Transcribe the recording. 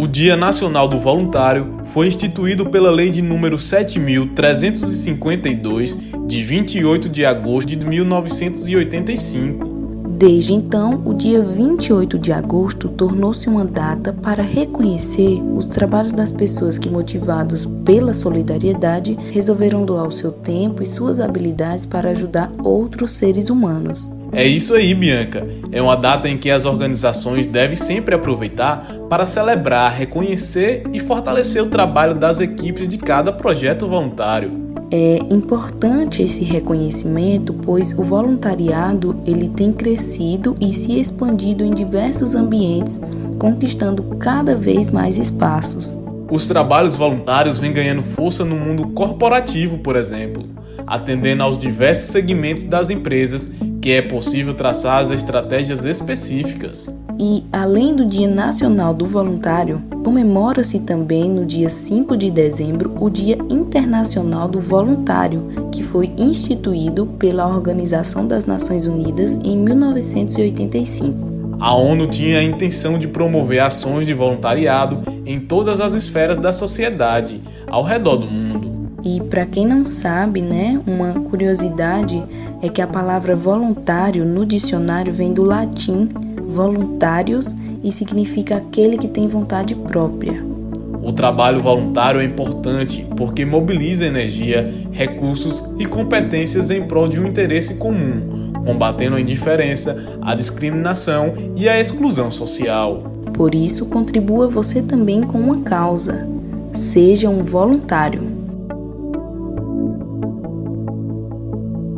O Dia Nacional do Voluntário foi instituído pela Lei de número 7352 de 28 de agosto de 1985. Desde então, o dia 28 de agosto tornou-se uma data para reconhecer os trabalhos das pessoas que, motivados pela solidariedade, resolveram doar o seu tempo e suas habilidades para ajudar outros seres humanos. É isso aí, Bianca. É uma data em que as organizações devem sempre aproveitar para celebrar, reconhecer e fortalecer o trabalho das equipes de cada projeto voluntário. É importante esse reconhecimento, pois o voluntariado ele tem crescido e se expandido em diversos ambientes, conquistando cada vez mais espaços. Os trabalhos voluntários vêm ganhando força no mundo corporativo, por exemplo, atendendo aos diversos segmentos das empresas que é possível traçar as estratégias específicas. E, além do Dia Nacional do Voluntário, comemora-se também no dia 5 de dezembro o Dia Internacional do Voluntário, que foi instituído pela Organização das Nações Unidas em 1985. A ONU tinha a intenção de promover ações de voluntariado em todas as esferas da sociedade ao redor do mundo. E para quem não sabe, né, uma curiosidade é que a palavra voluntário no dicionário vem do latim voluntários e significa aquele que tem vontade própria. O trabalho voluntário é importante porque mobiliza energia, recursos e competências em prol de um interesse comum, combatendo a indiferença, a discriminação e a exclusão social. Por isso, contribua você também com uma causa. Seja um voluntário.